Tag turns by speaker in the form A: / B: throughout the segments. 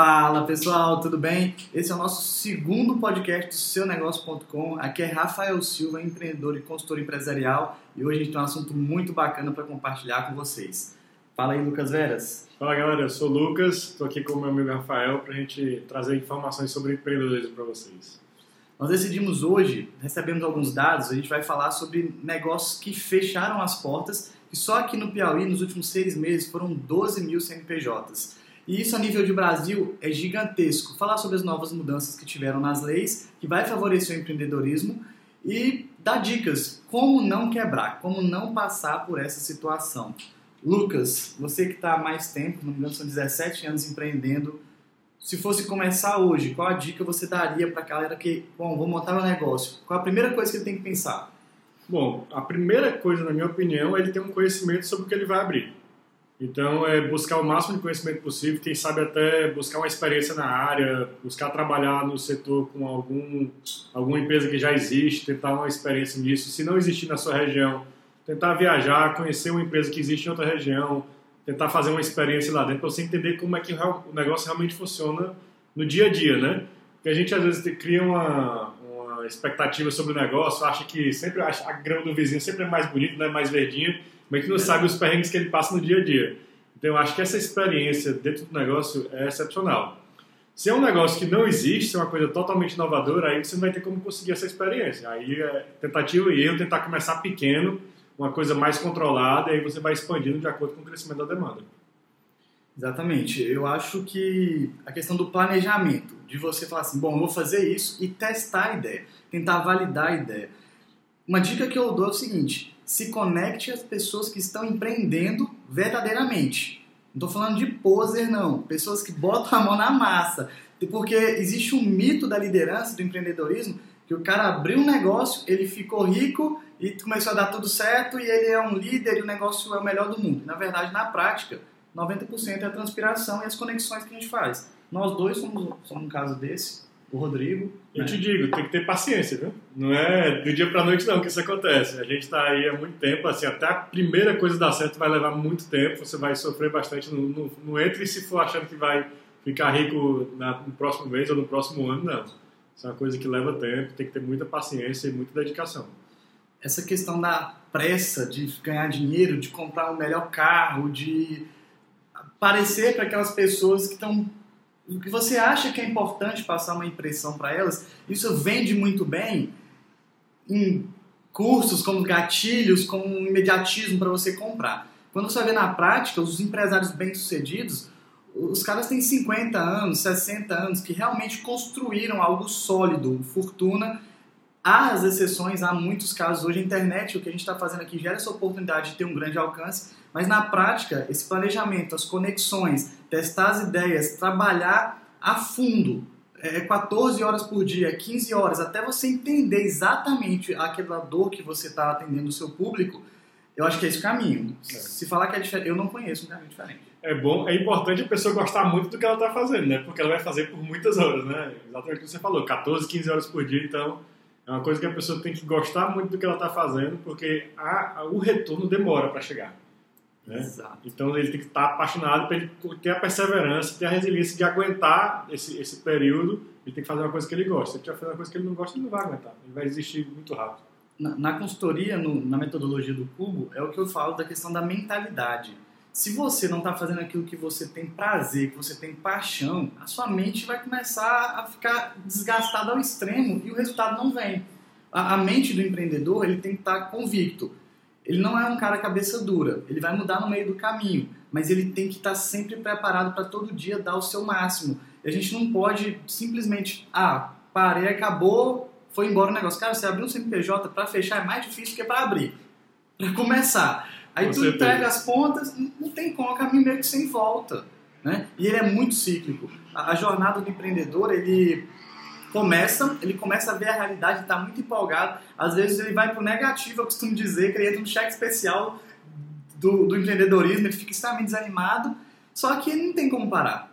A: Fala pessoal, tudo bem? Esse é o nosso segundo podcast do seu negócio.com. Aqui é Rafael Silva, empreendedor e consultor empresarial, e hoje a gente tem um assunto muito bacana para compartilhar com vocês. Fala aí, Lucas Veras.
B: Fala galera, eu sou o Lucas, estou aqui com o meu amigo Rafael para a gente trazer informações sobre empreendedorismo para vocês.
A: Nós decidimos hoje, recebemos alguns dados, a gente vai falar sobre negócios que fecharam as portas, e só aqui no Piauí, nos últimos seis meses, foram 12 mil CNPJs. E isso a nível de Brasil é gigantesco. Falar sobre as novas mudanças que tiveram nas leis, que vai favorecer o empreendedorismo e dar dicas como não quebrar, como não passar por essa situação. Lucas, você que está há mais tempo, não me engano são 17 anos empreendendo, se fosse começar hoje, qual a dica você daria para a galera que, bom, vou montar meu negócio? Qual a primeira coisa que ele tem que pensar?
B: Bom, a primeira coisa, na minha opinião, é ele ter um conhecimento sobre o que ele vai abrir. Então, é buscar o máximo de conhecimento possível, quem sabe até buscar uma experiência na área, buscar trabalhar no setor com algum, alguma empresa que já existe, tentar uma experiência nisso. Se não existir na sua região, tentar viajar, conhecer uma empresa que existe em outra região, tentar fazer uma experiência lá dentro para você entender como é que o negócio realmente funciona no dia a dia, né? Porque a gente às vezes cria uma, uma expectativa sobre o negócio, acha que sempre a grama do vizinho sempre é mais bonita, né? mais verdinha, mas que não sabe os perrengues que ele passa no dia a dia. Então, eu acho que essa experiência dentro do negócio é excepcional. Se é um negócio que não existe, se é uma coisa totalmente inovadora, aí você não vai ter como conseguir essa experiência. Aí é tentativa e erro, tentar começar pequeno, uma coisa mais controlada, e aí você vai expandindo de acordo com o crescimento da demanda.
A: Exatamente. Eu acho que a questão do planejamento, de você falar assim, bom, vou fazer isso e testar a ideia, tentar validar a ideia. Uma dica que eu dou é o seguinte: se conecte às pessoas que estão empreendendo verdadeiramente. Não estou falando de poser, não. Pessoas que botam a mão na massa. Porque existe um mito da liderança, do empreendedorismo, que o cara abriu um negócio, ele ficou rico e começou a dar tudo certo e ele é um líder e o negócio é o melhor do mundo. Na verdade, na prática, 90% é a transpiração e as conexões que a gente faz. Nós dois somos, somos um caso desse o Rodrigo.
B: Eu né? te digo, tem que ter paciência, viu? Não é do dia para noite não que isso acontece. A gente está aí há muito tempo, assim, até a primeira coisa dar certo vai levar muito tempo, você vai sofrer bastante. No, no, no entre se for achando que vai ficar rico na, no próximo mês ou no próximo ano, não. Isso é uma coisa que leva tempo, tem que ter muita paciência e muita dedicação.
A: Essa questão da pressa de ganhar dinheiro, de comprar o um melhor carro, de parecer para aquelas pessoas que estão o que você acha que é importante passar uma impressão para elas, isso vende muito bem em cursos como gatilhos, como imediatismo para você comprar. Quando você vê na prática, os empresários bem-sucedidos, os caras têm 50 anos, 60 anos, que realmente construíram algo sólido, fortuna. Há as exceções, há muitos casos. Hoje a internet, o que a gente está fazendo aqui, gera essa oportunidade de ter um grande alcance, mas na prática, esse planejamento, as conexões, testar as ideias, trabalhar a fundo, é 14 horas por dia, 15 horas, até você entender exatamente aquela dor que você está atendendo o seu público, eu acho que é esse o caminho. É. Se falar que é diferente, eu não conheço um caminho diferente.
B: É bom, é importante a pessoa gostar muito do que ela está fazendo, né? Porque ela vai fazer por muitas horas, né? Exatamente o que você falou, 14, 15 horas por dia, então é uma coisa que a pessoa tem que gostar muito do que ela está fazendo, porque a, a, o retorno demora para chegar. Né? Exato. Então ele tem que estar apaixonado para ele ter a perseverança, ter a resiliência de aguentar esse, esse período. Ele tem que fazer uma coisa que ele gosta. Se ele estiver fazendo uma coisa que ele não gosta, ele não vai aguentar. Ele vai desistir muito rápido.
A: Na, na consultoria, no, na metodologia do Cubo, é o que eu falo da questão da mentalidade. Se você não está fazendo aquilo que você tem prazer, que você tem paixão, a sua mente vai começar a ficar desgastada ao extremo e o resultado não vem. A, a mente do empreendedor ele tem que estar tá convicto ele não é um cara cabeça dura, ele vai mudar no meio do caminho, mas ele tem que estar sempre preparado para todo dia dar o seu máximo. E a gente não pode simplesmente, ah, parei, acabou, foi embora o negócio. Cara, você abrir um CNPJ para fechar é mais difícil que para abrir, para começar. Aí Com tu certeza. entrega as pontas, não tem como, é um caminho meio que sem volta. Né? E ele é muito cíclico. A, a jornada do empreendedor, ele começa, ele começa a ver a realidade, está muito empolgado. Às vezes ele vai para o negativo, eu costumo dizer, que ele entra no cheque especial do, do empreendedorismo, ele fica extremamente desanimado, só que ele não tem como parar.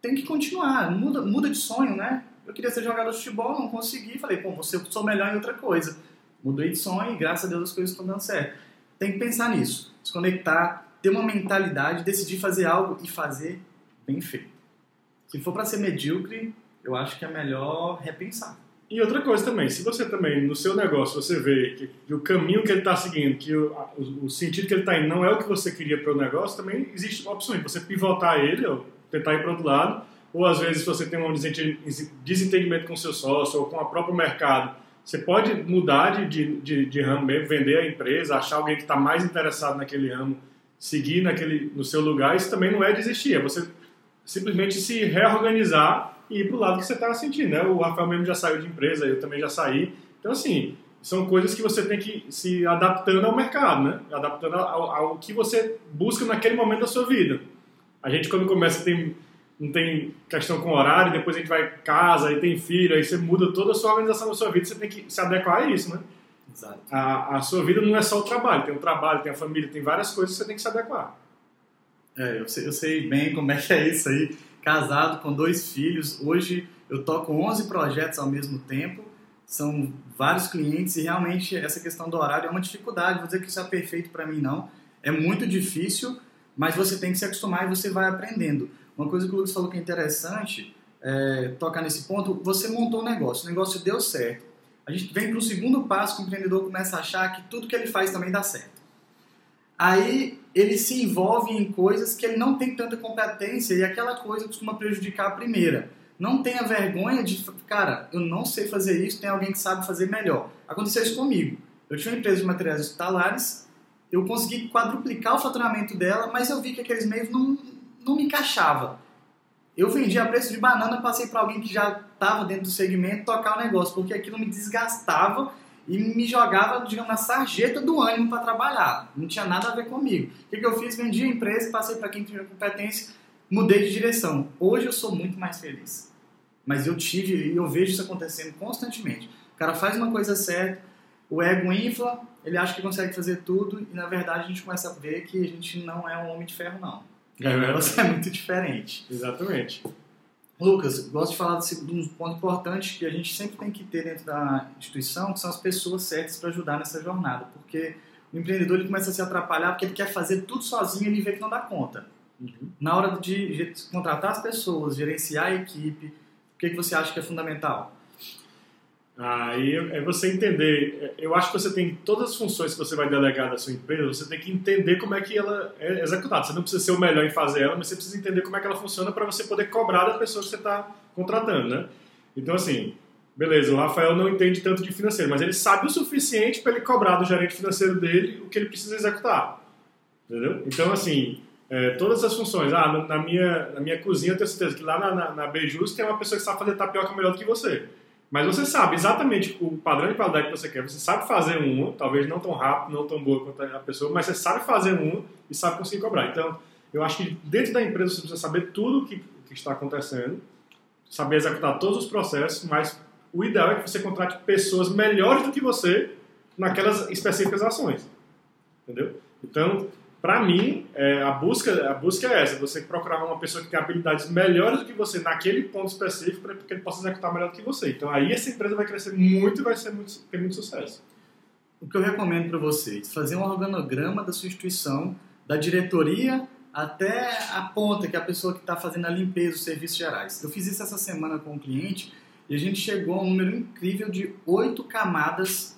A: Tem que continuar, muda, muda de sonho, né? Eu queria ser jogador de futebol, não consegui, falei, pô, você sou melhor em outra coisa. Mudei de sonho e graças a Deus as coisas estão dando certo. Tem que pensar nisso, se conectar, ter uma mentalidade, decidir fazer algo e fazer bem feito. Se for para ser medíocre, eu acho que é melhor repensar.
B: E outra coisa também, se você também, no seu negócio, você vê que, que o caminho que ele está seguindo, que o, o, o, sentido que ele está indo não é o que você queria para o negócio, também existe opções de você pivotar ele ou tentar ir para outro lado, ou às vezes você tem um desentendimento com seu sócio ou com o próprio mercado, você pode mudar de, de, de, de ramo mesmo, vender a empresa, achar alguém que está mais interessado naquele ramo, seguir naquele, no seu lugar, isso também não é desistir, é você simplesmente se reorganizar e ir para o lado que você está sentindo. Né? O Rafael mesmo já saiu de empresa, eu também já saí. Então, assim, são coisas que você tem que se adaptando ao mercado, né? adaptando ao, ao que você busca naquele momento da sua vida. A gente, quando começa, tem, não tem questão com horário, depois a gente vai casa, aí tem filho, aí você muda toda a sua organização da sua vida, você tem que se adequar a isso, né?
A: Exato.
B: A, a sua vida não é só o trabalho, tem o trabalho, tem a família, tem várias coisas que você tem que se adequar.
A: É, eu sei, eu sei bem como é que é isso aí casado com dois filhos. Hoje eu toco 11 projetos ao mesmo tempo, são vários clientes e realmente essa questão do horário é uma dificuldade. Vou dizer que isso é perfeito para mim, não. É muito difícil, mas você tem que se acostumar e você vai aprendendo. Uma coisa que o Lucas falou que é interessante, é, tocar nesse ponto, você montou um negócio, o negócio deu certo. A gente vem para o segundo passo que o empreendedor começa a achar que tudo que ele faz também dá certo. Aí ele se envolve em coisas que ele não tem tanta competência e aquela coisa costuma prejudicar a primeira. Não tenha vergonha de, cara, eu não sei fazer isso, tem alguém que sabe fazer melhor. Aconteceu isso comigo. Eu tinha uma empresa de materiais hospitalares, eu consegui quadruplicar o faturamento dela, mas eu vi que aqueles meios não, não me encaixavam. Eu vendi a preço de banana, passei para alguém que já estava dentro do segmento tocar o negócio, porque aquilo me desgastava e me jogava, digamos, na sarjeta do ânimo para trabalhar. Não tinha nada a ver comigo. O que, que eu fiz? Vendi a empresa, passei para quem tinha competência, mudei de direção. Hoje eu sou muito mais feliz. Mas eu tive e eu vejo isso acontecendo constantemente. O cara faz uma coisa certa, o ego infla, ele acha que consegue fazer tudo e na verdade a gente começa a ver que a gente não é um homem de ferro, não. É, negócio é muito diferente.
B: Exatamente.
A: Lucas, gosto de falar de um ponto importante que a gente sempre tem que ter dentro da instituição, que são as pessoas certas para ajudar nessa jornada, porque o empreendedor ele começa a se atrapalhar porque ele quer fazer tudo sozinho e ele vê que não dá conta. Uhum. Na hora de contratar as pessoas, gerenciar a equipe, o que, que você acha que é fundamental?
B: Aí é você entender. Eu acho que você tem todas as funções que você vai delegar da sua empresa, você tem que entender como é que ela é executada. Você não precisa ser o melhor em fazer ela, mas você precisa entender como é que ela funciona para você poder cobrar da pessoa que você está contratando, né? Então, assim, beleza, o Rafael não entende tanto de financeiro, mas ele sabe o suficiente para ele cobrar do gerente financeiro dele o que ele precisa executar. Entendeu? Então, assim, é, todas as funções. Ah, na minha, na minha cozinha eu tenho certeza que lá na, na, na Beijus tem uma pessoa que sabe fazer tapioca melhor do que você. Mas você sabe exatamente o padrão de qualidade que você quer. Você sabe fazer um, talvez não tão rápido, não tão boa quanto a pessoa, mas você sabe fazer um e sabe conseguir cobrar. Então, eu acho que dentro da empresa você precisa saber tudo o que, que está acontecendo, saber executar todos os processos, mas o ideal é que você contrate pessoas melhores do que você naquelas específicas ações. Entendeu? Então, para mim, é, a, busca, a busca é essa: você procurar uma pessoa que tem habilidades melhores do que você naquele ponto específico para que ele possa executar melhor do que você. Então, aí essa empresa vai crescer muito e vai ser muito, ter muito sucesso.
A: O que eu recomendo para vocês? Fazer um organograma da sua instituição, da diretoria até a ponta, que é a pessoa que está fazendo a limpeza dos serviços gerais. Eu fiz isso essa semana com um cliente e a gente chegou a um número incrível de oito camadas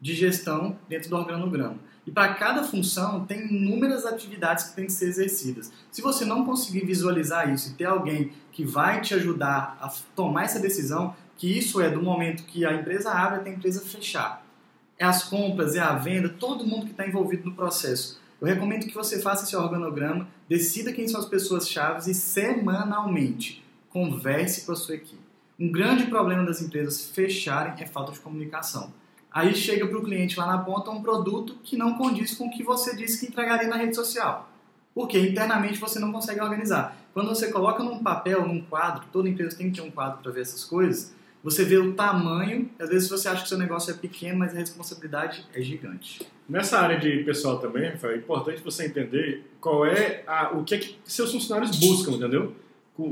A: de gestão dentro do organograma. E para cada função tem inúmeras atividades que têm que ser exercidas. Se você não conseguir visualizar isso e ter alguém que vai te ajudar a tomar essa decisão, que isso é do momento que a empresa abre até a empresa fechar. É as compras, é a venda, todo mundo que está envolvido no processo. Eu recomendo que você faça esse organograma, decida quem são as pessoas chaves e semanalmente converse com a sua equipe. Um grande problema das empresas fecharem é falta de comunicação. Aí chega para o cliente lá na ponta um produto que não condiz com o que você disse que entregaria na rede social. Porque internamente você não consegue organizar. Quando você coloca num papel, num quadro, toda empresa tem que ter um quadro para ver essas coisas, você vê o tamanho, às vezes você acha que seu negócio é pequeno, mas a responsabilidade é gigante.
B: Nessa área de pessoal também, Rafael, é importante você entender qual é a, o que, é que seus funcionários buscam, entendeu?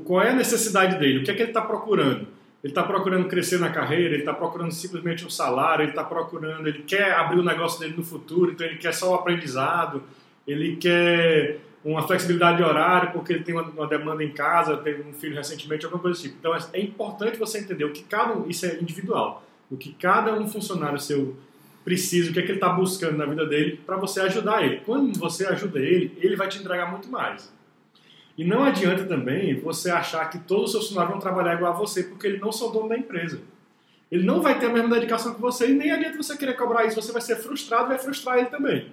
B: Qual é a necessidade dele, o que é que ele está procurando ele está procurando crescer na carreira, ele está procurando simplesmente um salário, ele está procurando, ele quer abrir o negócio dele no futuro, então ele quer só o aprendizado, ele quer uma flexibilidade de horário porque ele tem uma, uma, demanda em casa, teve um filho recentemente, alguma coisa do tipo. Então é importante você entender o que cada um, isso é individual, o que cada um funcionário seu precisa, o que é que ele está buscando na vida dele para você ajudar ele. Quando você ajuda ele, ele vai te entregar muito mais. E não adianta também você achar que todos os seus funcionários vão trabalhar igual a você, porque eles não são dono da empresa. Ele não vai ter a mesma dedicação que você e nem adianta você querer cobrar isso, você vai ser frustrado e vai frustrar ele também.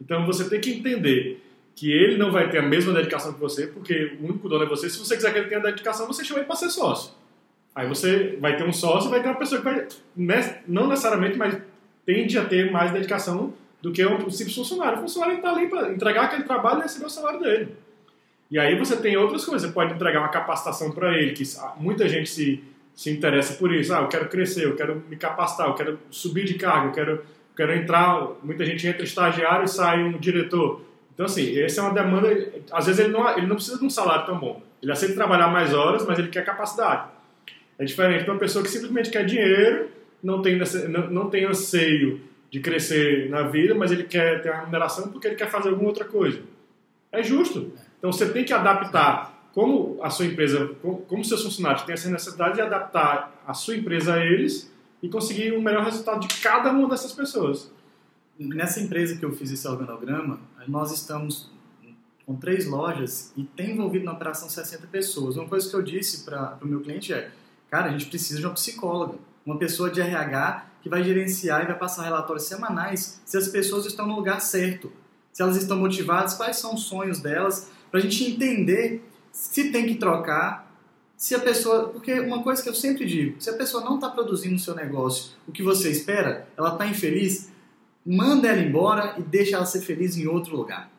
B: Então você tem que entender que ele não vai ter a mesma dedicação que você, porque o único dono é você. Se você quiser que ele tenha dedicação, você chama ele para ser sócio. Aí você vai ter um sócio e vai ter uma pessoa que vai, não necessariamente, mas tende a ter mais dedicação do que um simples funcionário. O funcionário está ali para entregar aquele trabalho e receber o salário dele. E aí você tem outras coisas. Você pode entregar uma capacitação para ele, que muita gente se, se interessa por isso. Ah, eu quero crescer, eu quero me capacitar, eu quero subir de cargo, eu quero, quero entrar. Muita gente entra estagiário e sai um diretor. Então, assim, essa é uma demanda. Às vezes ele não, ele não precisa de um salário tão bom. Ele aceita trabalhar mais horas, mas ele quer capacidade. É diferente de uma pessoa que simplesmente quer dinheiro, não tem, não, não tem anseio de crescer na vida, mas ele quer ter uma remuneração porque ele quer fazer alguma outra coisa. É justo. Então você tem que adaptar como a sua empresa, como seus funcionários têm essa necessidade de adaptar a sua empresa a eles e conseguir o um melhor resultado de cada uma dessas pessoas.
A: Nessa empresa que eu fiz esse organograma, nós estamos com três lojas e tem envolvido na operação 60 pessoas. Uma coisa que eu disse para o meu cliente é, cara, a gente precisa de uma psicóloga, uma pessoa de RH que vai gerenciar e vai passar relatórios semanais se as pessoas estão no lugar certo, se elas estão motivadas, quais são os sonhos delas, para a gente entender se tem que trocar, se a pessoa. Porque uma coisa que eu sempre digo: se a pessoa não está produzindo o seu negócio o que você espera, ela está infeliz, manda ela embora e deixa ela ser feliz em outro lugar.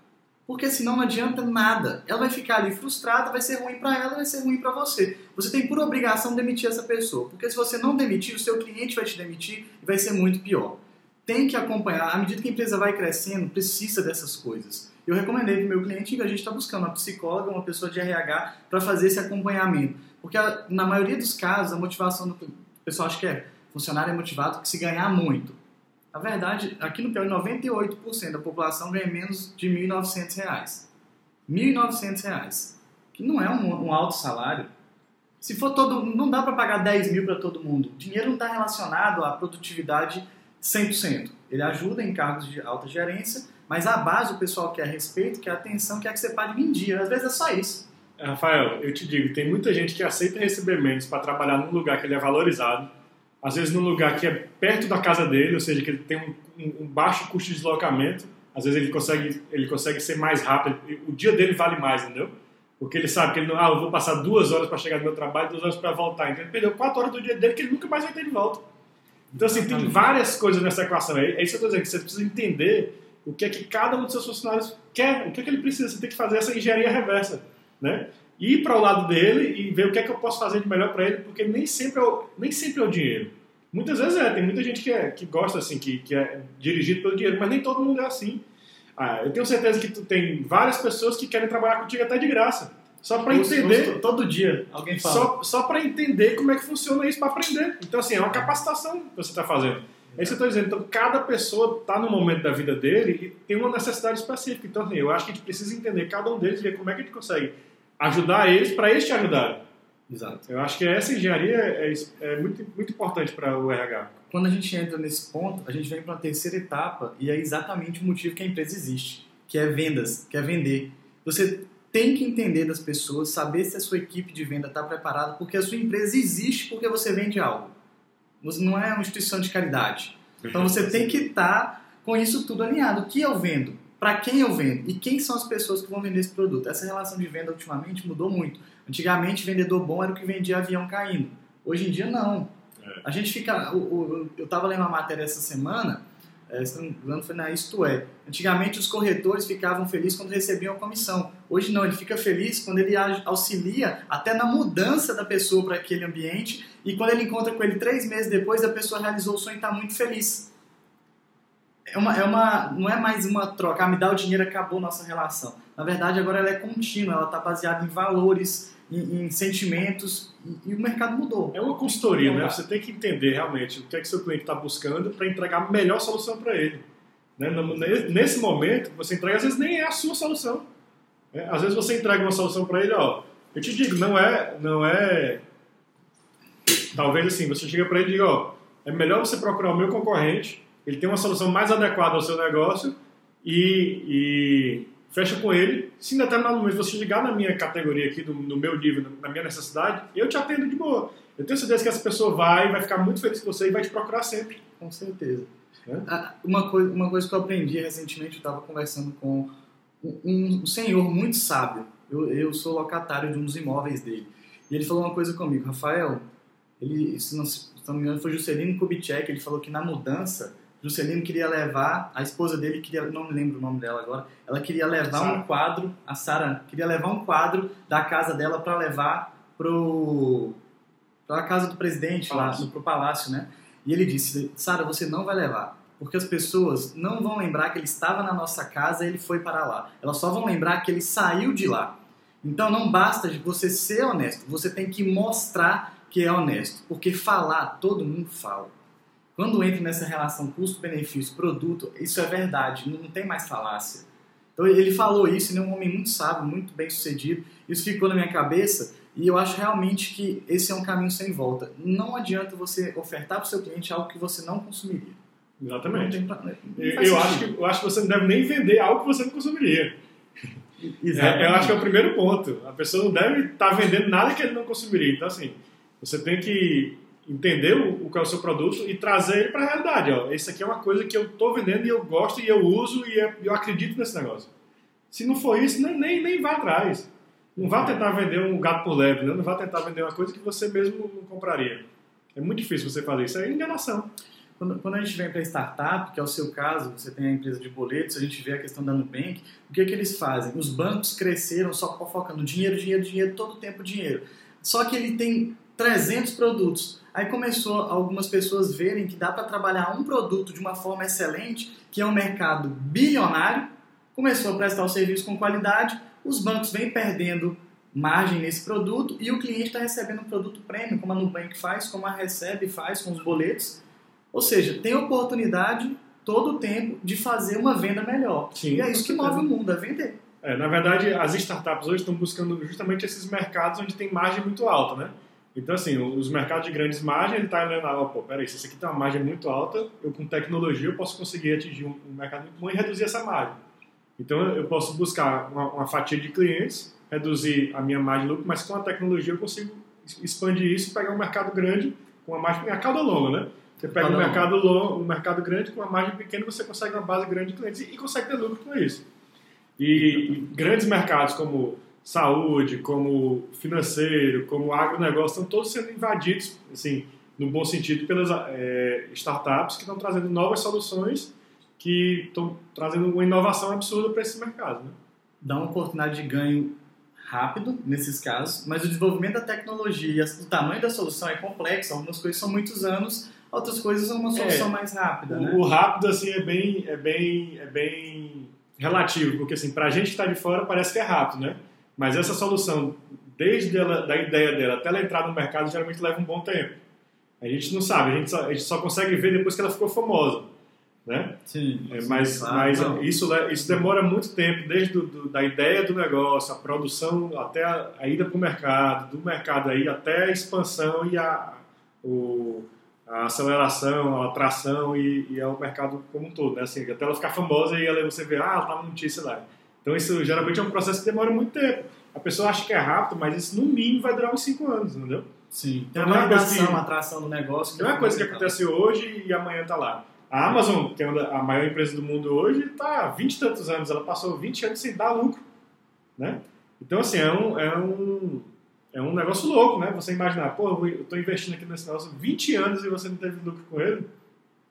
A: Porque senão não adianta nada. Ela vai ficar ali frustrada, vai ser ruim para ela, vai ser ruim para você. Você tem por obrigação demitir essa pessoa. Porque se você não demitir, o seu cliente vai te demitir e vai ser muito pior. Tem que acompanhar. À medida que a empresa vai crescendo, precisa dessas coisas. Eu recomendei para o meu cliente que a gente está buscando uma psicóloga, uma pessoa de RH para fazer esse acompanhamento. Porque na maioria dos casos, a motivação do pessoal acha que é funcionário é motivado que se ganhar muito. Na verdade, aqui no Piauí, 98% da população ganha menos de R$ 1.900. R$ 1.900, que não é um, um, alto salário. Se for todo, não dá para pagar 10 mil para todo mundo. O dinheiro não está relacionado à produtividade 100%. Ele ajuda em cargos de alta gerência, mas a base o pessoal quer respeito, quer atenção, quer que você pague em dia. Às vezes é só isso.
B: Rafael, eu te digo, tem muita gente que aceita receber menos para trabalhar num lugar que ele é valorizado às vezes num lugar que é perto da casa dele, ou seja, que ele tem um, um, baixo custo de deslocamento, às vezes ele consegue, ele consegue ser mais rápido, o dia dele vale mais, entendeu? Porque ele sabe que ele não, ah, eu vou passar duas horas para chegar no meu trabalho, duas horas para voltar. Então ele perdeu quatro horas do dia dele que ele nunca mais vai ter de volta. Então, assim, tem várias coisas nessa equação aí. É isso que eu estou dizendo, que você precisa entender o que é que cada um dos seus funcionários quer, o que é que ele precisa. Você tem que fazer essa engenharia reversa, né? ir para o lado dele e ver o que é que eu posso fazer de melhor para ele, porque nem sempre, é o, nem sempre é o dinheiro. Muitas vezes é, tem muita gente que, é, que gosta assim, que, que é dirigido pelo dinheiro, mas nem todo mundo é assim. Ah, eu tenho certeza que tu tem várias pessoas que querem trabalhar contigo até de graça. Só para entender.
A: todo dia alguém fala.
B: Só, só para entender como é que funciona isso, para aprender. Então, assim, é uma capacitação que você está fazendo. É isso que eu estou dizendo. Então, cada pessoa está no momento da vida dele e tem uma necessidade específica. Então, assim, eu acho que a gente precisa entender cada um deles e ver como é que a gente consegue ajudar eles para eles te ajudarem.
A: Exato.
B: Eu acho que essa engenharia é, é muito, muito importante para o RH.
A: Quando a gente entra nesse ponto, a gente vem para uma terceira etapa e é exatamente o motivo que a empresa existe, que é vendas, que é vender. Você tem que entender das pessoas, saber se a sua equipe de venda está preparada, porque a sua empresa existe porque você vende algo. Você não é uma instituição de caridade. Então você tem que estar tá com isso tudo alinhado. O que eu vendo? Para quem eu vendo? E quem são as pessoas que vão vender esse produto? Essa relação de venda ultimamente mudou muito. Antigamente, vendedor bom era o que vendia avião caindo. Hoje em dia, não. É. A gente fica. O, o, eu estava lendo uma matéria essa semana, é, se não me foi na Isto É. Antigamente, os corretores ficavam felizes quando recebiam a comissão. Hoje, não. Ele fica feliz quando ele auxilia até na mudança da pessoa para aquele ambiente. E quando ele encontra com ele três meses depois, a pessoa realizou o sonho e está muito feliz. É uma, é uma, não é mais uma troca, ah, me dá o dinheiro, acabou nossa relação. Na verdade, agora ela é contínua, ela está baseada em valores, em, em sentimentos e, e, o mercado mudou.
B: É uma consultoria, né? Você tem que entender realmente o que é que seu cliente está buscando para entregar a melhor solução para ele. Né? Nesse momento, você entrega, às vezes nem é a sua solução. É, às vezes você entrega uma solução para ele, ó, eu te digo, não é, não é, talvez assim, você chega para ele e diga, ó, é melhor você procurar o meu concorrente, ele tem uma solução mais adequada ao seu negócio e, e fecha com ele. Se em determinado momento você ligar na minha categoria aqui, no, no, meu nível, na minha necessidade, eu te atendo de boa. Eu tenho certeza que essa pessoa vai, vai ficar muito feliz com você e vai te procurar sempre.
A: Com certeza. É? Uma, coisa, uma coisa que eu aprendi recentemente, eu estava conversando com um, um, senhor muito sábio. Eu, eu sou locatário de um dos imóveis dele. E ele falou uma coisa comigo, Rafael, ele, se não, se não me engano, foi Juscelino Kubitschek, ele falou que na mudança Juscelino queria levar, a esposa dele queria, não me lembro o nome dela agora, ela queria levar Sarah. um quadro, a Sara queria levar um quadro da casa dela para levar pro para a casa do presidente palácio. lá, pro palácio, né? E ele disse: "Sara, você não vai levar, porque as pessoas não vão lembrar que ele estava na nossa casa e ele foi para lá. Elas só vão lembrar que ele saiu de lá. Então não basta de você ser honesto, você tem que mostrar que é honesto, porque falar todo mundo fala. Quando entra nessa relação custo-benefício, produto, isso é verdade, não tem mais falácia. Então ele falou isso, ele é um homem muito sábio, muito bem sucedido. Isso ficou na minha cabeça e eu acho realmente que esse é um caminho sem volta. Não adianta você ofertar para o seu cliente algo que você não consumiria.
B: Exatamente. Não tem, não eu, acho que, eu acho que você não deve nem vender algo que você não consumiria. É, eu acho que é o primeiro ponto. A pessoa não deve estar tá vendendo nada que ele não consumiria. Então, assim, você tem que entender o, que é o seu produto e trazer ele para a realidade. Ó. Esse aqui é uma coisa que eu estou vendendo e eu gosto e eu uso e eu acredito nesse negócio. Se não for isso, nem, nem, nem vá atrás. Não vá tentar vender um gato por leve, né? não vá tentar vender uma coisa que você mesmo não compraria. É muito difícil você fazer isso. É enganação.
A: Quando, quando a gente vem para startup, que é o seu caso, você tem a empresa de boletos, a gente vê a questão da Nubank, o que, é que eles fazem? Os bancos cresceram só focando dinheiro, dinheiro, dinheiro, todo o tempo dinheiro. Só que ele tem 300 produtos. Aí começou algumas pessoas verem que dá para trabalhar um produto de uma forma excelente, que é um mercado bilionário, começou a prestar o serviço com qualidade, os bancos vêm perdendo margem nesse produto e o cliente está recebendo um produto premium, como a Nubank faz, como a Recebe faz com os boletos. Ou seja, tem oportunidade todo o tempo de fazer uma venda melhor. Sim, e é isso que move o mundo, é vender.
B: É, na verdade, as startups hoje estão buscando justamente esses mercados onde tem margem muito alta, né? Então, assim, os mercados de grandes margens, ele está olhando, ah, pô, peraí, se isso aqui tem uma margem muito alta, eu com tecnologia eu posso conseguir atingir um, mercado muito bom e reduzir essa margem. Então, eu posso buscar uma, uma, fatia de clientes, reduzir a minha margem de lucro, mas com a tecnologia eu consigo expandir isso e pegar um mercado grande com uma margem, mercado longa, né? Você pega um mercado, longo, um mercado grande com uma margem pequena, você consegue uma base grande de clientes e, e consegue ter lucro com isso. E, e grandes mercados como saúde, como financeiro, como agronegócio, estão todos sendo invadidos, assim, no bom sentido, pelas é, startups que estão trazendo novas soluções que estão trazendo uma inovação absurda para esse mercado. Né?
A: Dá uma oportunidade de ganho rápido nesses casos, mas o desenvolvimento da tecnologia, o tamanho da solução é complexo, algumas coisas são muitos anos, outras coisas são uma solução é, mais rápida.
B: O,
A: né?
B: o rápido assim é bem, é bem, é bem relativo, porque assim para a gente que está de fora parece que é rápido, né? Mas essa solução, desde ela, da ideia dela até ela entrar no mercado, geralmente leva um bom tempo. A gente não sabe, a gente só, a gente só consegue ver depois que ela ficou famosa. Né?
A: Sim,
B: é, mas mas isso, isso demora muito tempo, desde do, do, da ideia do negócio, a produção, até a, a ida para o mercado, do mercado aí até a expansão e a, o, a aceleração, a atração e, e é o mercado como um todo. Né? Assim, até ela ficar famosa e ela, você vê, ah, ela tá uma notícia lá. Então isso geralmente é um processo que demora muito tempo. A pessoa acha que é rápido, mas isso no mínimo vai durar uns 5 anos, entendeu?
A: Sim. Tem uma validação, uma atração do negócio.
B: Não é uma coisa que acontece hoje e amanhã está lá. A Amazon, que é a maior empresa do mundo hoje, está há 20 e tantos anos. Ela passou 20 anos sem dar lucro. Né? Então, assim, é um, é um, é um negócio louco, né? Você imaginar, pô, eu estou investindo aqui nesse negócio 20 anos e você não teve lucro com ele.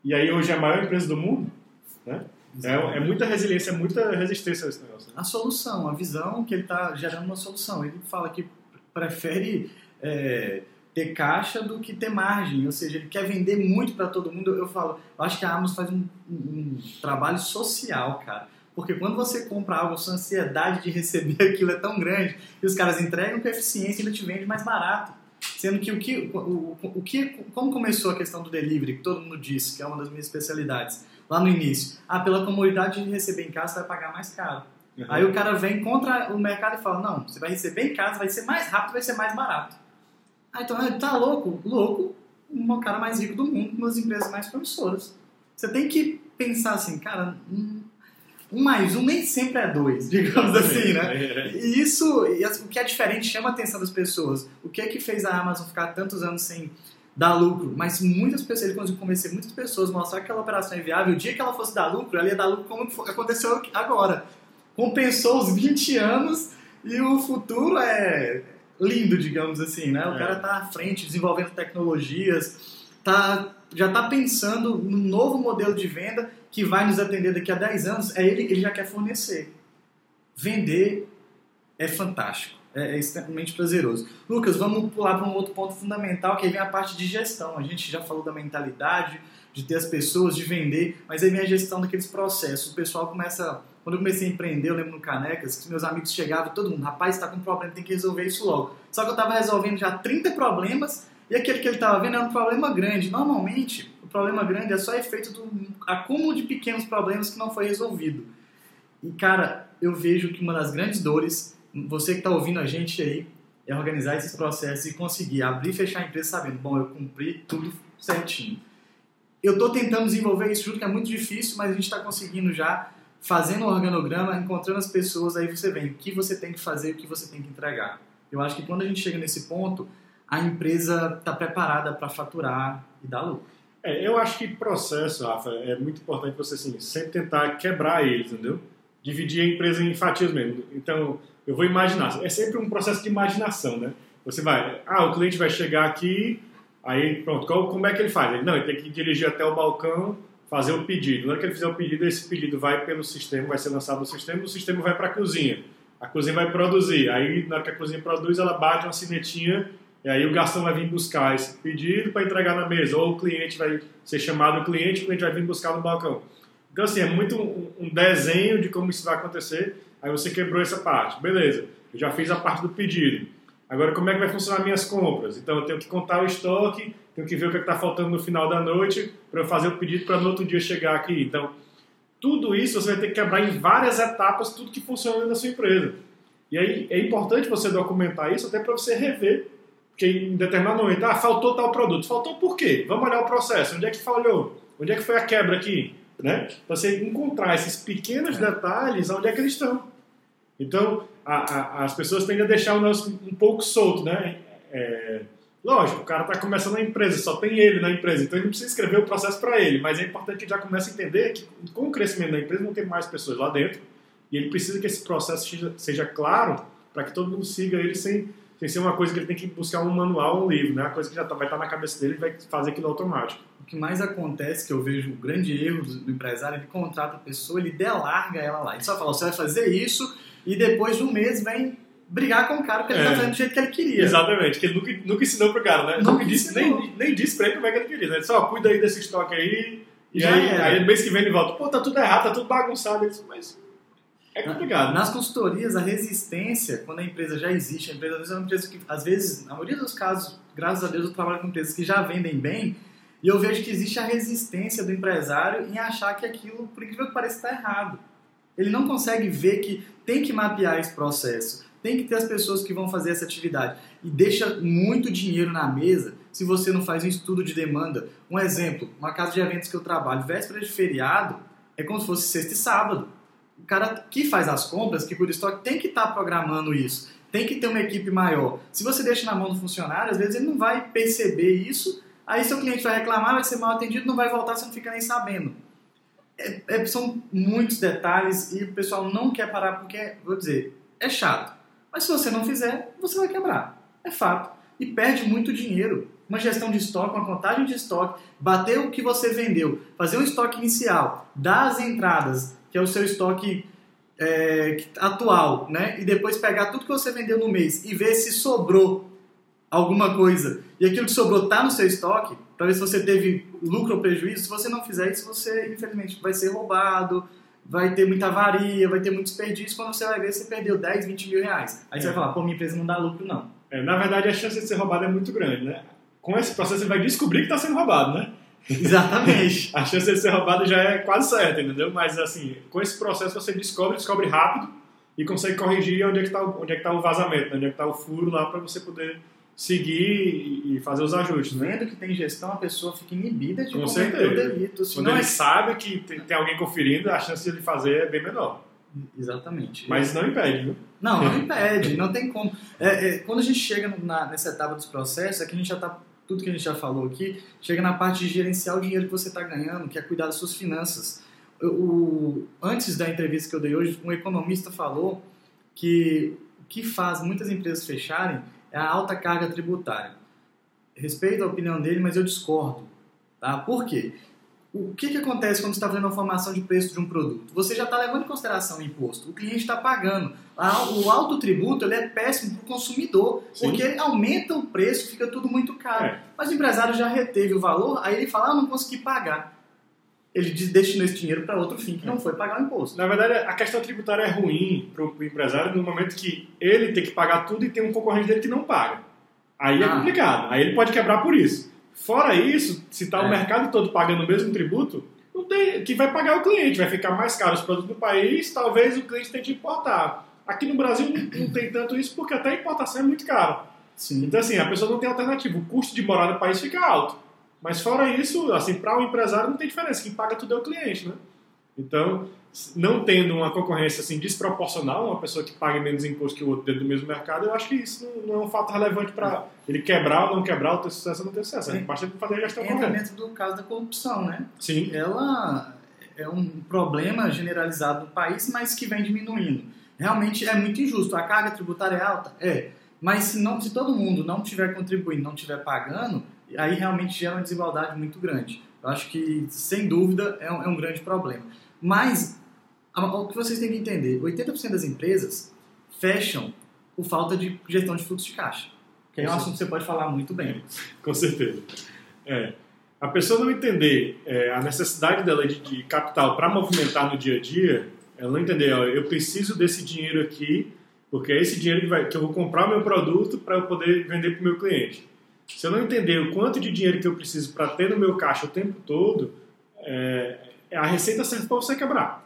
B: E aí hoje é a maior empresa do mundo, né? É, é, muita resiliência, é muita resistência esse negócio. Né?
A: A solução, a visão que ele está gerando uma solução. Ele fala que prefere é, ter caixa do que ter margem, ou seja, ele quer vender muito para todo mundo. Eu falo, eu acho que a Amazon faz um, um, um, trabalho social, cara. Porque quando você compra algo, a sua ansiedade de receber aquilo é tão grande que os caras entregam com eficiência e ainda te vende mais barato. Sendo que o que, o, o que, como começou a questão do delivery, que todo mundo disse, que é uma das minhas especialidades, lá no início. Ah, pela comodidade de receber em casa, você vai pagar mais caro. Uhum. Aí o cara vem contra o mercado e fala, não, você vai receber em casa, vai ser mais rápido, vai ser mais barato. Ah, então, tá louco? Louco, o cara mais rico do mundo, uma das empresas mais promissoras. Você tem que pensar assim, cara, um mais um nem sempre é dois, digamos assim, né? E isso, o que é diferente chama a atenção das pessoas. O que é que fez a Amazon ficar tantos anos sem dar lucro? Mas muitas pessoas, ele conseguiu convencer muitas pessoas, mostrar que aquela operação é viável. O dia que ela fosse dar lucro, ela ia dar lucro como aconteceu agora. Compensou os 20 anos e o futuro é lindo, digamos assim, né? O é. cara tá à frente, desenvolvendo tecnologias, tá, já tá pensando no novo modelo de venda que vai nos atender daqui a 10 anos, é ele, ele já quer fornecer. Vender é fantástico, é, é extremamente prazeroso. Lucas, vamos pular para um outro ponto fundamental, que aí vem a parte de gestão. A gente já falou da mentalidade, de ter as pessoas, de vender, mas aí vem a gestão daqueles processos. O pessoal começa. Quando eu comecei a empreender, eu lembro no Canecas, que meus amigos chegavam, todo mundo, rapaz, está com um problema, tem que resolver isso logo. Só que eu estava resolvendo já 30 problemas e aquele que ele estava vendo era um problema grande. Normalmente, problema grande é só efeito do acúmulo de pequenos problemas que não foi resolvido. E, cara, eu vejo que uma das grandes dores, você que está ouvindo a gente aí, é organizar esses processos e conseguir abrir e fechar a empresa sabendo, bom, eu cumpri tudo certinho. Eu estou tentando desenvolver isso junto, que é muito difícil, mas a gente está conseguindo já, fazendo um organograma, encontrando as pessoas, aí você vem o que você tem que fazer, o que você tem que entregar. Eu acho que quando a gente chega nesse ponto, a empresa está preparada para faturar e dar lucro.
B: É, eu acho que processo, Rafa, é muito importante você assim, sempre tentar quebrar ele, entendeu? Dividir a empresa em fatias mesmo. Então, eu vou imaginar. É sempre um processo de imaginação, né? Você vai, ah, o cliente vai chegar aqui, aí pronto, qual, como é que ele faz? Ele, não, ele tem que dirigir até o balcão, fazer o pedido. Na hora que ele fizer o pedido, esse pedido vai pelo sistema, vai ser lançado no sistema, o sistema vai para a cozinha. A cozinha vai produzir. Aí, na hora que a cozinha produz, ela bate uma sinetinha e aí o garçom vai vir buscar esse pedido para entregar na mesa, ou o cliente vai ser chamado o cliente, o cliente vai vir buscar no balcão. Então, assim, é muito um, desenho de como isso vai acontecer. Aí você quebrou essa parte. Beleza, eu já fiz a parte do pedido. Agora, como é que vai funcionar minhas compras? Então, eu tenho que contar o estoque, tenho que ver o que é está faltando no final da noite para eu fazer o pedido para no outro dia chegar aqui. Então, tudo isso você vai ter que quebrar em várias etapas, tudo que funciona na sua empresa. E aí é importante você documentar isso até para você rever porque em determinado momento, ah, faltou tal produto. Faltou por quê? Vamos olhar o processo. Onde é que falhou? Onde é que foi a quebra aqui? Né? Para você encontrar esses pequenos é. detalhes, onde é que eles estão. Então, a, a, as pessoas tendem a deixar o nosso um pouco solto, né? É, lógico, o cara está começando a empresa, só tem ele na empresa, então ele não precisa escrever o processo para ele, mas é importante que ele já comece a entender que com o crescimento da empresa não tem mais pessoas lá dentro e ele precisa que esse processo seja claro para que todo mundo siga ele sem sem ser uma coisa que ele tem que buscar um manual, um livro, né? A coisa que já tá, vai estar tá na cabeça dele e vai fazer aquilo automático.
A: O que mais acontece, que eu vejo o grande erro do, empresário, ele contrata a pessoa, ele delarga ela lá. Ele só fala, você vai fazer isso e depois de um mês vem brigar com o cara porque ele tá é. fazendo do jeito que ele queria.
B: Exatamente, que ele nunca, nunca ensinou pro cara, né? Nunca, nunca disse, nem, nem disse pra ele como é que ele queria, né? Ele só cuida aí desse estoque aí e já aí, aí no mês que vem ele volta, pô, tá tudo errado, tá tudo bagunçado. Ele disse, mas é complicado.
A: Nas consultorias, a resistência, quando a empresa já existe, a empresa é uma empresa que, às vezes, na maioria dos casos, graças a Deus, eu trabalho com empresas que já vendem bem, e eu vejo que existe a resistência do empresário em achar que aquilo, por incrível que pareça, está errado. Ele não consegue ver que tem que mapear esse processo, tem que ter as pessoas que vão fazer essa atividade. E deixa muito dinheiro na mesa se você não faz um estudo de demanda. Um exemplo, uma casa de eventos que eu trabalho, véspera de feriado, é como se fosse sexta e sábado o cara que faz as compras, que do estoque, tem que estar tá programando isso. Tem que ter uma equipe maior. Se você deixa na mão do funcionário, às vezes ele não vai perceber isso, aí seu cliente vai reclamar, vai ser mal atendido, não vai voltar, você não fica nem sabendo. É, é, são muitos detalhes e o pessoal não quer parar porque, vou dizer, é chato. Mas se você não fizer, você vai quebrar. É fato. E perde muito dinheiro. Uma gestão de estoque, uma contagem de estoque, bater o que você vendeu, fazer um estoque inicial, dar as entradas, que é o seu estoque é, atual, né? E depois pegar tudo que você vendeu no mês e ver se sobrou alguma coisa. E aquilo que sobrou está no seu estoque, para ver se você teve lucro ou prejuízo. Se você não fizer isso, você, infelizmente, vai ser roubado, vai ter muita avaria, vai ter muito desperdício. Quando você vai ver, você perdeu 10, 20 mil reais. Aí é. você vai falar, pô, minha empresa não dá lucro, não.
B: É, na verdade, a chance de ser roubado é muito grande, né? Com esse processo, você vai descobrir que está sendo roubado, né?
A: Exatamente.
B: a chance de ser roubado já é quase certa, entendeu? Mas assim, com esse processo você descobre, descobre rápido, e consegue corrigir onde é que está onde é que tá o vazamento, né? onde é que está o furo lá para você poder seguir e fazer os ajustes. Né?
A: Vendo que tem gestão, a pessoa fica inibida de
B: Com
A: cometer o delito.
B: Quando
A: Senão
B: ele
A: é-
B: sabe que tem, tem alguém conferindo, a chance de ele fazer é bem menor.
A: Exatamente.
B: Mas não impede, viu?
A: Não, não impede, não tem como. É, é, quando a gente chega na- nessa etapa dos processos, é que a gente já tá. Tudo que a gente já falou aqui, chega na parte de gerenciar o dinheiro que você está ganhando, que é cuidar das suas finanças. O, antes da entrevista que eu dei hoje, um economista falou que o que faz muitas empresas fecharem é a alta carga tributária. Respeito a opinião dele, mas eu discordo. Tá? Por quê? O que, que acontece quando você está fazendo a formação de preço de um produto? Você já está levando em consideração o imposto. O cliente está pagando. O alto tributo ele é péssimo para o consumidor,
B: Sim.
A: porque ele aumenta o preço, fica tudo muito caro.
B: É.
A: Mas o empresário já reteve o valor, aí ele fala, ah, não consegui pagar. Ele des- destinou esse dinheiro para outro fim, que não foi pagar o imposto.
B: Na verdade, a questão tributária é ruim para o empresário no momento que ele tem que pagar tudo e tem um concorrente dele que não paga. Aí é
A: Ah.
B: complicado. Aí ele pode quebrar por isso. Fora isso, se está
A: É.
B: o mercado todo pagando o mesmo tributo, não tem, que vai pagar o cliente. Vai ficar mais caro os produtos do país, talvez o cliente tenha que importar. Aqui no Brasil não, não tem tanto isso porque até a importação é muito cara.
A: Sim.
B: Então, assim, a pessoa não tem alternativa. O custo de morar no país fica alto. Mas fora isso, assim, para o empresário não tem diferença. Quem paga tudo é o cliente, né? Então, não tendo uma concorrência assim desproporcional, uma pessoa que pague menos imposto que o outro dentro do mesmo mercado, eu acho que isso não, é um fato relevante para ele quebrar ou não quebrar, ou ter sucesso ou não ter sucesso.
A: Sim.
B: Basta fazer a gestão correta.
A: dentro do caso da corrupção, né?
B: Sim,
A: ela é um problema generalizado no país, mas que vem diminuindo. Realmente é muito injusto. A carga tributária é alta? É. Mas se, não, se todo mundo não estiver contribuindo, não estiver pagando, aí realmente gera uma desigualdade muito grande. Eu acho que, sem dúvida, é um, é um grande problema. Mas, o que vocês têm que entender, 80% das empresas fecham por falta de gestão de fluxo de caixa. Que é um assunto que você pode falar muito bem.
B: com certeza. É. A pessoa não entender é, a necessidade dela de, de capital para movimentar no dia a dia, ela não entender, ó, eu preciso desse dinheiro aqui, porque é esse dinheiro que, vai, que eu vou comprar o meu produto para eu poder vender para o meu cliente. Se eu não entender o quanto de dinheiro que eu preciso para ter no meu caixa o tempo todo, é, a receita serve para você quebrar.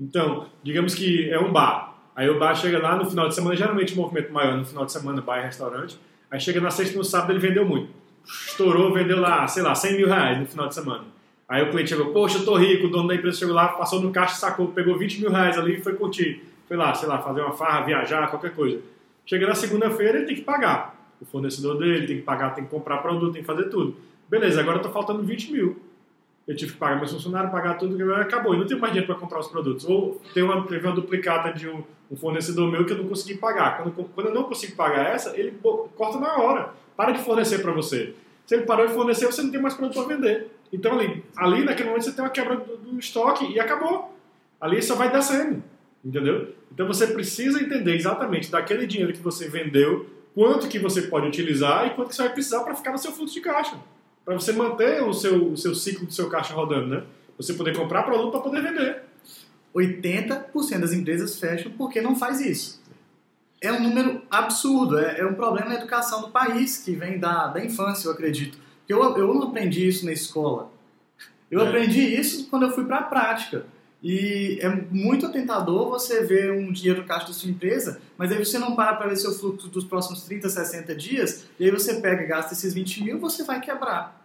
B: Então, digamos que é um bar. Aí o bar chega lá no final de semana, geralmente o movimento maior no final de semana, bar e restaurante. Aí chega na sexta e no sábado ele vendeu muito. Estourou, vendeu lá, sei lá, 100 mil reais no final de semana. Aí o cliente chegou, poxa, eu tô rico, o dono da empresa chegou lá, passou no caixa, sacou, pegou 20 mil reais ali e foi curtir. Foi lá, sei lá, fazer uma farra, viajar, qualquer coisa. Chega na segunda-feira, ele tem que pagar. O fornecedor dele tem que pagar, tem que comprar produto, tem que fazer tudo. Beleza, agora tá faltando 20 mil. Eu tive que pagar meus funcionários, pagar tudo, acabou. E não tenho mais dinheiro para comprar os produtos. Ou tem uma, teve uma duplicata de um, um fornecedor meu que eu não consegui pagar. Quando, quando eu não consigo pagar essa, ele corta na hora. Para de fornecer para você. Se ele parou de fornecer, você não tem mais produto para vender. Então, ali, ali, naquele momento, você tem uma quebra do, do estoque e acabou. Ali só vai descendo. Entendeu? Então, você precisa entender exatamente daquele dinheiro que você vendeu, quanto que você pode utilizar e quanto que você vai precisar para ficar no seu fluxo de caixa. Para você manter o seu, o seu ciclo do seu caixa rodando, né? Você poder comprar produto para poder vender.
A: 80% das empresas fecham porque não faz isso. É um número absurdo, é, é um problema na educação do país, que vem da, da infância, eu acredito. Eu, eu não aprendi isso na escola. Eu
B: É.
A: aprendi isso quando eu fui para a prática. E é muito tentador você ver um dinheiro no caixa da sua empresa, mas aí você não para para ver seu fluxo dos próximos 30, 60 dias, e aí você pega gasta esses 20 mil, você vai quebrar.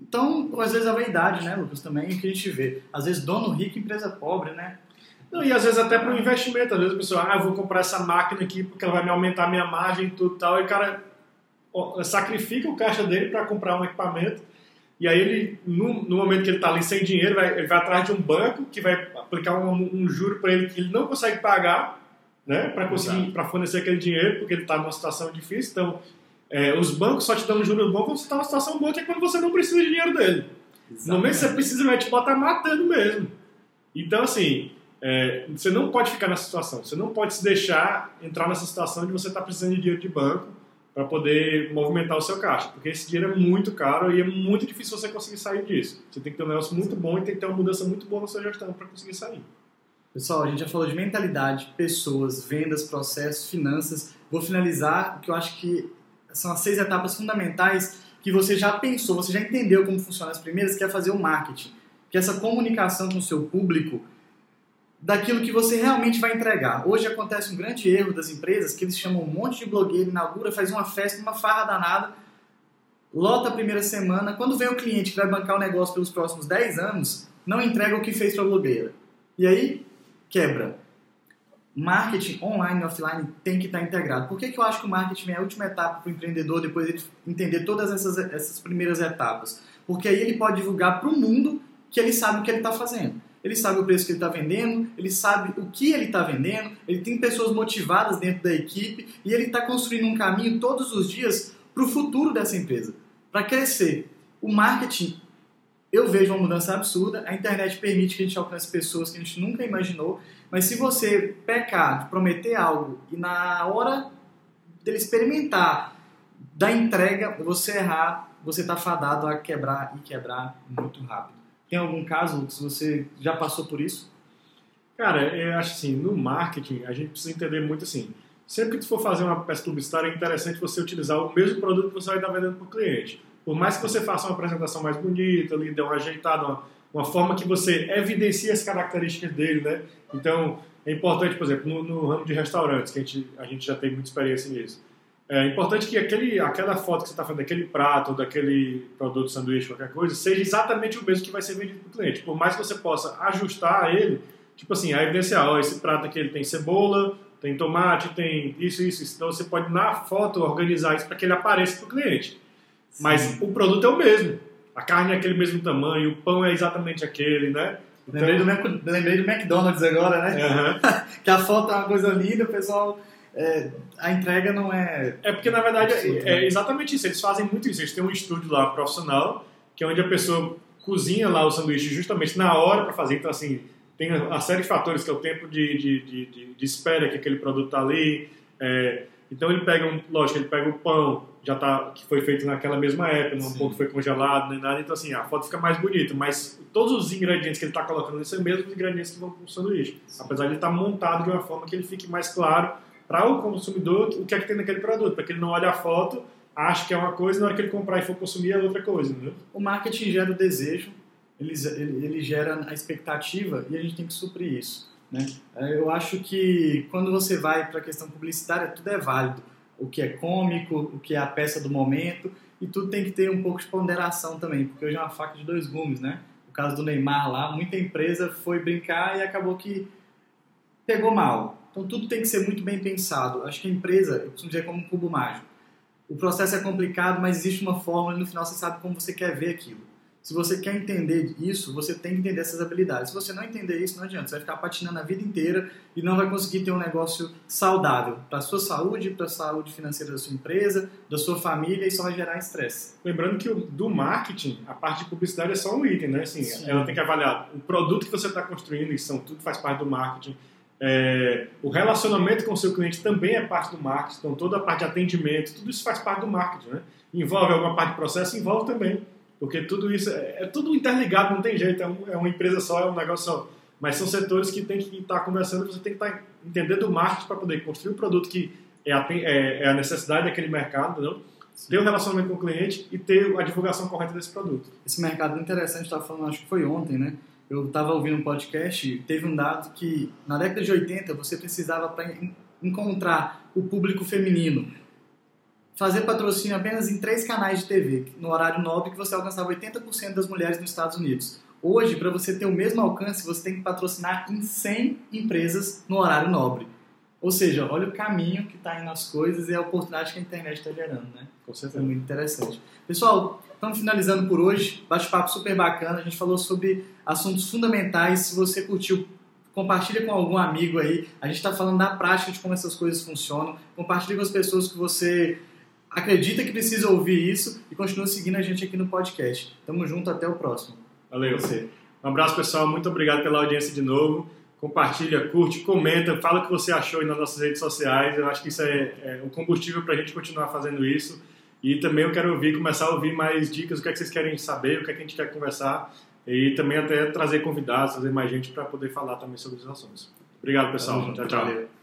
A: Então, às vezes a vaidade, né, Lucas, também é o que a gente vê. Às vezes dono rico, empresa pobre, né?
B: Não, e às vezes até para um investimento. Às vezes a pessoa, ah, vou comprar essa máquina aqui porque ela vai me aumentar a minha margem e tudo tal. E o cara sacrifica o caixa dele para comprar um equipamento. E aí ele, no, no momento que ele está ali sem dinheiro, vai, ele vai atrás de um banco que vai aplicar um, um juro para ele que ele não consegue pagar, né, para conseguir, para fornecer aquele dinheiro, porque ele está numa situação difícil. Então, é, os bancos só te dão juros bons quando você está numa situação boa, que é quando você não precisa de dinheiro dele. No momento que você precisa, vai te botar matando mesmo. Então, assim, é, você não pode ficar nessa situação. Você não pode se deixar entrar nessa situação de você estar precisando de dinheiro de banco para poder movimentar o seu caixa. Porque esse dinheiro é muito caro e é muito difícil você conseguir sair disso. Você tem que ter um negócio muito bom e tem que ter uma mudança muito boa na sua gestão para conseguir sair.
A: Pessoal, a gente já falou de mentalidade, pessoas, vendas, processos, finanças. Vou finalizar o que eu acho que são as seis etapas fundamentais que você já pensou, você já entendeu como funcionam as primeiras, que é fazer o marketing. Que essa comunicação com o seu público daquilo que você realmente vai entregar. Hoje acontece um grande erro das empresas que eles chamam um monte de blogueiro, inaugura, faz uma festa, uma farra danada, lota a primeira semana. Quando vem o cliente que vai bancar o negócio pelos próximos 10 anos, não entrega o que fez para a blogueira. E aí, quebra. Marketing online e offline tem que estar integrado. Por que, que eu acho que o marketing é a última etapa para o empreendedor depois de entender todas essas, essas primeiras etapas? Porque aí ele pode divulgar para o mundo que ele sabe o que ele está fazendo ele sabe o preço que ele está vendendo, ele sabe o que ele está vendendo, ele tem pessoas motivadas dentro da equipe e ele está construindo um caminho todos os dias para o futuro dessa empresa, para crescer. O marketing, eu vejo uma mudança absurda, a internet permite que a gente alcance pessoas que a gente nunca imaginou, mas se você pecar prometer algo e na hora dele experimentar da entrega, você errar, você está fadado a quebrar e quebrar muito rápido. Tem algum caso, se você já passou por isso?
B: Cara, eu acho assim, no marketing, a gente precisa entender muito assim, sempre que tu for fazer uma peça publicitária, é interessante você utilizar o mesmo produto que você vai estar vendendo para o cliente. Por mais que você faça uma apresentação mais bonita, ali, dê uma ajeitada, uma, uma forma que você evidencie as características dele, né? Então, é importante, por exemplo, no, no ramo de restaurantes, que a gente, a gente já tem muita experiência nisso é importante que aquele, aquela foto que você está fazendo daquele prato, daquele produto sanduíche, qualquer coisa, seja exatamente o mesmo que vai ser vendido para o cliente. Por mais que você possa ajustar ele, tipo assim, a evidenciar, ó, esse prato aqui ele tem cebola, tem tomate, tem isso, isso, isso. Então você pode na foto organizar isso para que ele apareça para o cliente. Sim. Mas o produto é o mesmo. A carne é aquele mesmo tamanho, o pão é exatamente aquele, né?
A: Então... Lembrei, do Mac, lembrei do McDonald's agora, né? Uhum. que a foto é uma coisa linda, o pessoal é, a entrega não é.
B: É porque, na verdade, é, é, exatamente isso. Eles fazem muito isso. Eles têm um estúdio lá profissional, que é onde a pessoa cozinha lá o sanduíche justamente na hora para fazer. Então, assim, tem a série de fatores, que é o tempo de, de, de, de, espera que aquele produto está ali. É, então, ele pega, um, lógico, ele pega o pão, já tá, que foi feito naquela mesma época, não um que foi congelado, nem nada. Então, assim, a foto fica mais bonita. Mas todos os ingredientes que ele está colocando são os mesmos ingredientes que vão para o sanduíche. Apesar de ele estar tá montado de uma forma que ele fique mais claro para o consumidor o que é que tem naquele produto, para que ele não olhe a foto, ache que é uma coisa, na hora que ele comprar e for consumir é outra coisa. Né?
A: O marketing gera o desejo, ele, ele, ele gera a expectativa e a gente tem que suprir isso. Né? É, eu acho que quando você vai para a questão publicitária, tudo é válido. O que é cômico, o que é a peça do momento, e tudo tem que ter um pouco de ponderação também, porque hoje é uma faca de dois gumes, né? O caso do Neymar lá, muita empresa foi brincar e acabou que pegou mal. Então tudo tem que ser muito bem pensado. Acho que a empresa, eu costumo dizer como um cubo mágico. O processo é complicado, mas existe uma fórmula e no final você sabe como você quer ver aquilo. Se você quer entender isso, você tem que entender essas habilidades. Se você não entender isso, não adianta. Você vai ficar patinando a vida inteira e não vai conseguir ter um negócio saudável para a sua saúde, para a saúde financeira da sua empresa, da sua família e só vai gerar estresse.
B: Lembrando que do marketing, a parte de publicidade é só um item, né? Assim, ela tem que avaliar o produto que você está construindo, isso são, tudo faz parte do marketing é, o relacionamento com o seu cliente também é parte do marketing, então toda a parte de atendimento, tudo isso faz parte do marketing. Né? Envolve alguma parte de processo? Envolve também, porque tudo isso é, é tudo interligado, não tem jeito, é, um, é, uma empresa só, é um negócio só. Mas são setores que tem que estar conversando, você tem que estar entendendo o marketing para poder construir o um produto que é a, é, é a, necessidade daquele mercado, entendeu? ter o um relacionamento com o cliente e ter a divulgação correta desse produto.
A: Esse mercado é interessante, estava falando, acho que foi ontem, né? Eu estava ouvindo um podcast, teve um dado que na década de 80 você precisava para encontrar o público feminino fazer patrocínio apenas em três canais de TV, no horário nobre, que você alcançava 80% das mulheres nos Estados Unidos. Hoje, para você ter o mesmo alcance, você tem que patrocinar em 100 empresas no horário nobre. Ou seja, olha o caminho que está indo as coisas e a oportunidade que a internet está gerando, né?
B: Com certeza.
A: É muito interessante. Pessoal, estamos finalizando por hoje. Bate-papo super bacana. A gente falou sobre assuntos fundamentais. Se você curtiu, compartilha com algum amigo aí. A gente está falando da prática de como essas coisas funcionam. Compartilha com as pessoas que você acredita que precisa ouvir isso e continua seguindo a gente aqui no podcast. Tamo junto, até o próximo.
B: Valeu. Você. Um abraço, pessoal. Muito obrigado pela audiência de novo compartilha, curte, comenta, fala o que você achou aí nas nossas redes sociais. Eu acho que isso é, é um combustível para a gente continuar fazendo isso. E também eu quero ouvir, começar a ouvir mais dicas, o que é que vocês querem saber, o que é que a gente quer conversar. E também até trazer convidados, trazer mais gente para poder falar também sobre os assuntos. Obrigado, pessoal. Tchau, tchau.